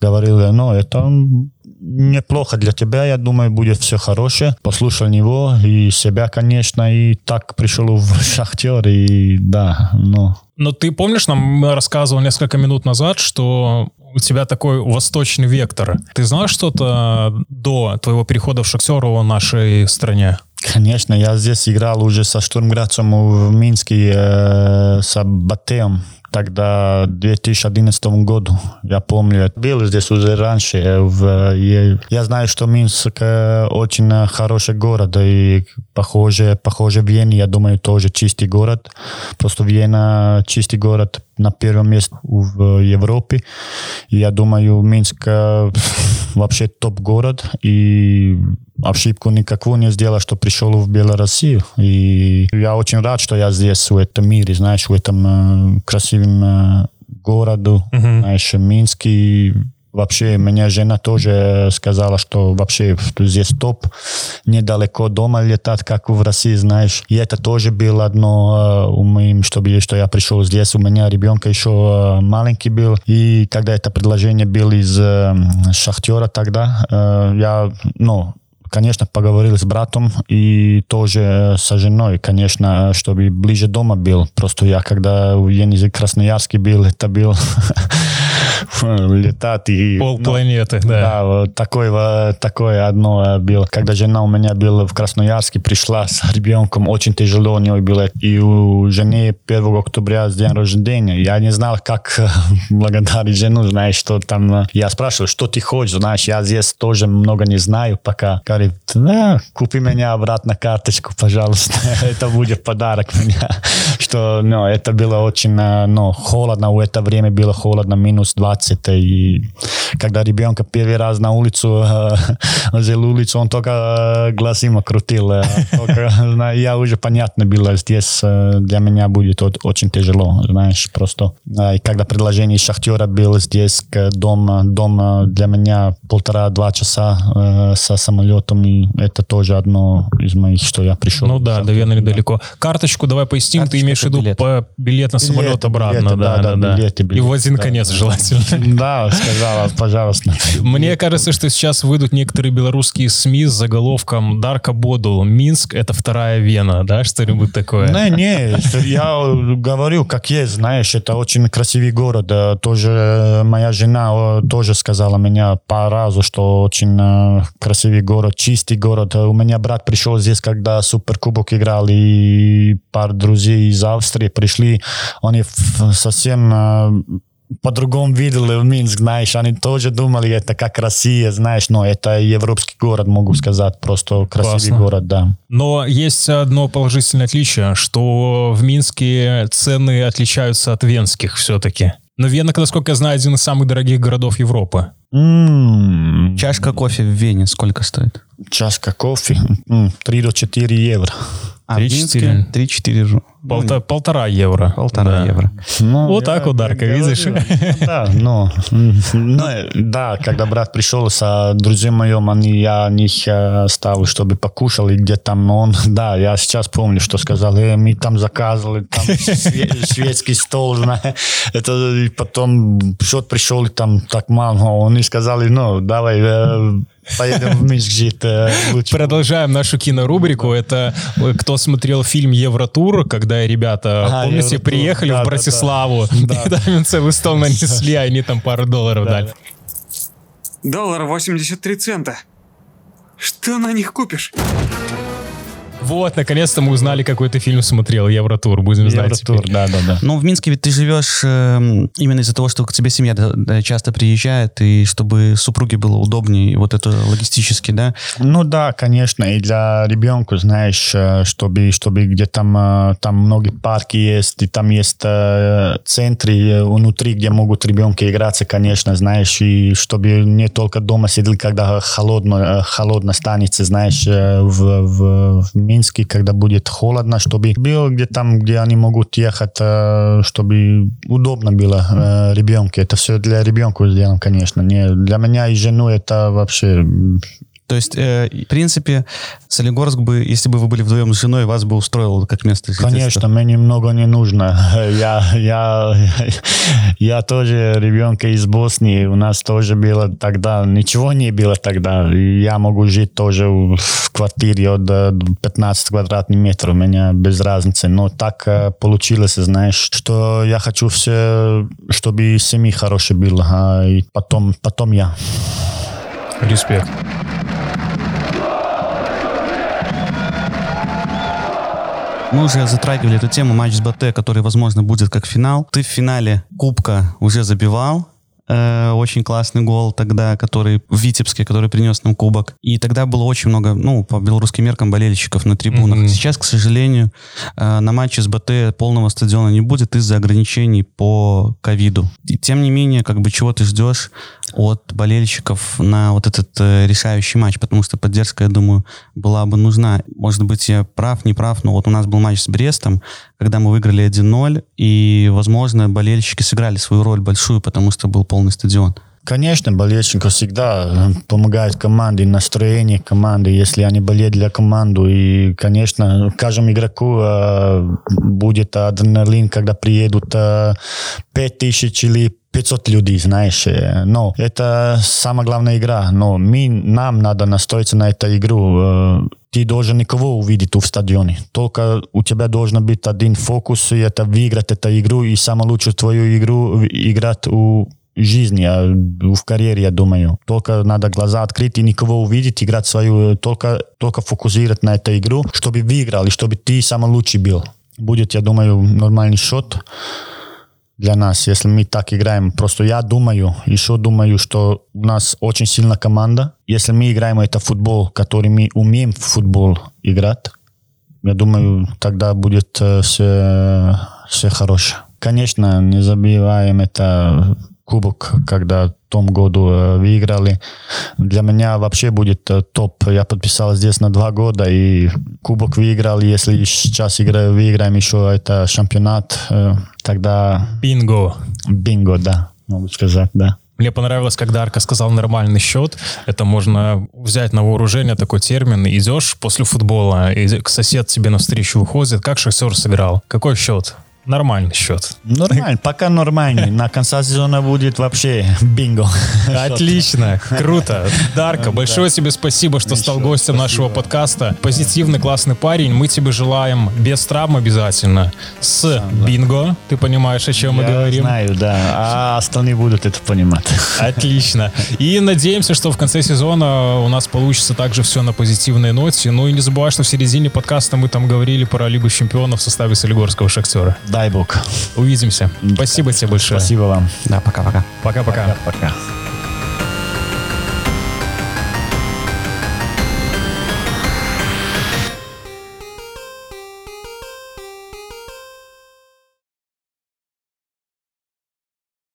Говорил, ну, это неплохо для тебя, я думаю, будет все хорошее. Послушал него и себя, конечно, и так пришел в Шахтер, и да, ну, Но ты помнишь, нам рассказывал несколько минут назад, что у тебя такой восточный вектор. Ты знал что-то до твоего перехода в Шахтер в нашей стране? Конечно, я здесь играл уже со Штурмградцем в Минске э, с Батеем. Тогда, в 2011 году, я помню, был здесь уже раньше. э, В, я, я знаю, что Минск э, очень э, хороший город, и похоже, похоже Вене, я думаю, тоже чистый город. Просто Вена чистый город на первом месте в Европе. Я думаю, Минск э, [LAUGHS] вообще топ-город, и ошибку никакую не сделал, что пришел в Белоруссию. И я очень рад, что я здесь, в этом мире, знаешь, в этом э, красивом э, городу, знаешь, Минске. Вообще меня жена тоже сказала, что вообще здесь топ, недалеко дома летать, как в России, знаешь. И это тоже было одно у моим, чтобы что я пришел здесь, у меня ребенка еще маленький был, и когда это предложение было из Шахтера тогда, я, ну, конечно, поговорил с братом и тоже с женой, конечно, чтобы ближе дома был. Просто я, когда в Красноярске был, это был [LAUGHS] [LAUGHS] летать. И, Пол ну, планеты, да. Да, вот такое, такое одно было. Когда жена у меня была в Красноярске, пришла с ребенком, очень тяжело у нее было. И у жены 1 октября с день рождения. Я не знал, как [LAUGHS] благодарить жену, знаешь, что там... Я спрашивал, что ты хочешь, знаешь, я здесь тоже много не знаю пока. Говорит, да, купи меня обратно карточку, пожалуйста. [LAUGHS] это будет подарок меня. что, ну, это было очень, ну, холодно, в это время было холодно, минус 20 20 и когда ребенка первый раз на улицу [LAUGHS] взял улицу, он только глазима крутил. Только, [LAUGHS] я уже понятно было, здесь для меня будет очень тяжело, знаешь, просто. И когда предложение шахтера было здесь, к дома для меня полтора-два часа со самолетом, и это тоже одно из моих, что я пришел. Ну да, до Вены недалеко. Карточку давай поясним, ты имеешь в виду билет. по билет на самолет обратно, да, да, да. И в один конец желательно. [LAUGHS] Да, сказала, пожалуйста. Мне кажется, что сейчас выйдут некоторые белорусские СМИ с заголовком «Дарка Бодул. Минск — это вторая Вена», да, что-нибудь такое? Не, не, я говорю, как есть, знаешь, это очень красивый город. Тоже моя жена тоже сказала меня по разу, что очень э, красивый город, чистый город. У меня брат пришел здесь, когда Суперкубок играл, и пар друзей из Австрии пришли. Они совсем э, по-другому видели в Минск, знаешь, они тоже думали, это как Россия, знаешь, но это европейский город, могу сказать, просто красивый Классно. город, да. Но есть одно положительное отличие, что в Минске цены отличаются от венских все-таки. Но Вена, насколько я знаю, один из самых дорогих городов Европы. Mm. Чашка кофе в Вене сколько стоит? Чашка кофе? 3 до 4 евро. А 3-4? 3-4 Полта, полтора евро. Полтора да. евро. Ну, вот так ударка, видишь? Да, ну, ну, да, когда брат пришел с друзьями моим, они, я них ставил, чтобы покушал, и где там он, [LAUGHS] да, я сейчас помню, что сказал, э, мы там заказывали, там шведский стол, [LAUGHS] это и потом счет пришел, и там так мало, они сказали, ну, давай, э, Поедем в Минск жить. Э, Продолжаем нашу кинорубрику. Это э, кто смотрел фильм «Евротур», когда ребята, а, помните, Евротур. приехали да, в Братиславу, да, [LAUGHS] да. и там им целый стол нанесли, а они там пару долларов да. дали. Доллар 83 цента. Что на них купишь? Вот, наконец-то мы узнали, какой ты фильм смотрел, Евротур, будем знать Евротур, да, да, да. Ну, в Минске ведь ты живешь э, именно из-за того, что к тебе семья часто приезжает, и чтобы супруге было удобнее, вот это логистически, да? Ну да, конечно, и для ребенка, знаешь, э, чтобы, чтобы где там, э, там многие парки есть, и там есть э, центры внутри, где могут ребенки играться, конечно, знаешь, и чтобы не только дома сидели, когда холодно, холодно станется, знаешь, в, в, в Минске, когда будет холодно, чтобы было где там, где они могут ехать, э, чтобы удобно было э, ребенку. Это все для ребенка сделано, конечно. Не для меня и жену это вообще то есть, э, в принципе, Солигорск бы, если бы вы были вдвоем с женой, вас бы устроил как место Конечно, мне немного не нужно. [LAUGHS] Я, я, [LAUGHS] я тоже ребенка из Боснии, у нас тоже было тогда, ничего не было тогда. Я могу жить тоже в квартире от 15 квадратных метров, у меня без разницы. Но так э, получилось, знаешь, что я хочу все, чтобы семьи хорошие было, а и потом, потом я. Респект. Мы уже затрагивали эту тему матч с БТ, который, возможно, будет как финал. Ты в финале Кубка уже забивал. Э, очень классный гол тогда, который в Витебске, который принес нам кубок. И тогда было очень много, ну, по белорусским меркам, болельщиков на трибунах. Mm-hmm. Сейчас, к сожалению, э, на матче с БТ полного стадиона не будет из-за ограничений по ковиду. И тем не менее, как бы чего ты ждешь от болельщиков на вот этот э, решающий матч, потому что поддержка, я думаю, была бы нужна. Может быть, я прав, не прав, но вот у нас был матч с Брестом, когда мы выиграли 1-0, и, возможно, болельщики сыграли свою роль большую, потому что был полный стадион. Конечно, болельщики всегда э, помогают команде, настроение команды, если они болеют для команды. И, конечно, каждому игроку э, будет адреналин, когда приедут э, 5000 или 500 людей, знаешь. э, Но это самая главная игра. Но мы, нам надо настроиться на эту игру. Э, Ты должен никого увидеть в стадионе. Только у тебя должен быть один фокус, и это выиграть эту игру, и самую лучшую твою игру играть у жизни, а в карьере, я думаю. Только надо глаза открыть и никого увидеть, играть свою, только, только фокусировать на эту игру, чтобы выиграл, и чтобы ты самый лучший был. Будет, я думаю, нормальный счет для нас, если мы так играем. Просто я думаю, еще думаю, что у нас очень сильная команда. Если мы играем это футбол, который мы умеем в футбол играть, я думаю, тогда будет э, все, все хорошее. Конечно, не забиваем это кубок, когда в том году э, выиграли. Для меня вообще будет э, топ. Я подписал здесь на два года, и кубок выиграл. Если сейчас играю, выиграем еще это чемпионат, э, тогда Бинго. бинго, да, могу сказать, да. Мне понравилось, когда Арка сказал нормальный счет. Это можно взять на вооружение такой термин. Идешь после футбола, и сосед тебе навстречу выходит. Как шахтер сыграл? Какой счет? Нормальный счет. Нормально, пока нормальный. На конца сезона будет вообще бинго. Отлично, круто. Дарка, большое тебе спасибо, что стал гостем нашего подкаста. Позитивный, классный парень. Мы тебе желаем без травм обязательно. С бинго. Ты понимаешь, о чем мы Я говорим? знаю, да. А остальные будут это понимать. Отлично. И надеемся, что в конце сезона у нас получится также все на позитивной ноте. Ну и не забывай, что в середине подкаста мы там говорили про Лигу чемпионов в составе Солигорского Шахтера. Дай бог. Увидимся. Спасибо тебе большое. Спасибо вам. Да, пока-пока. Пока-пока. Пока.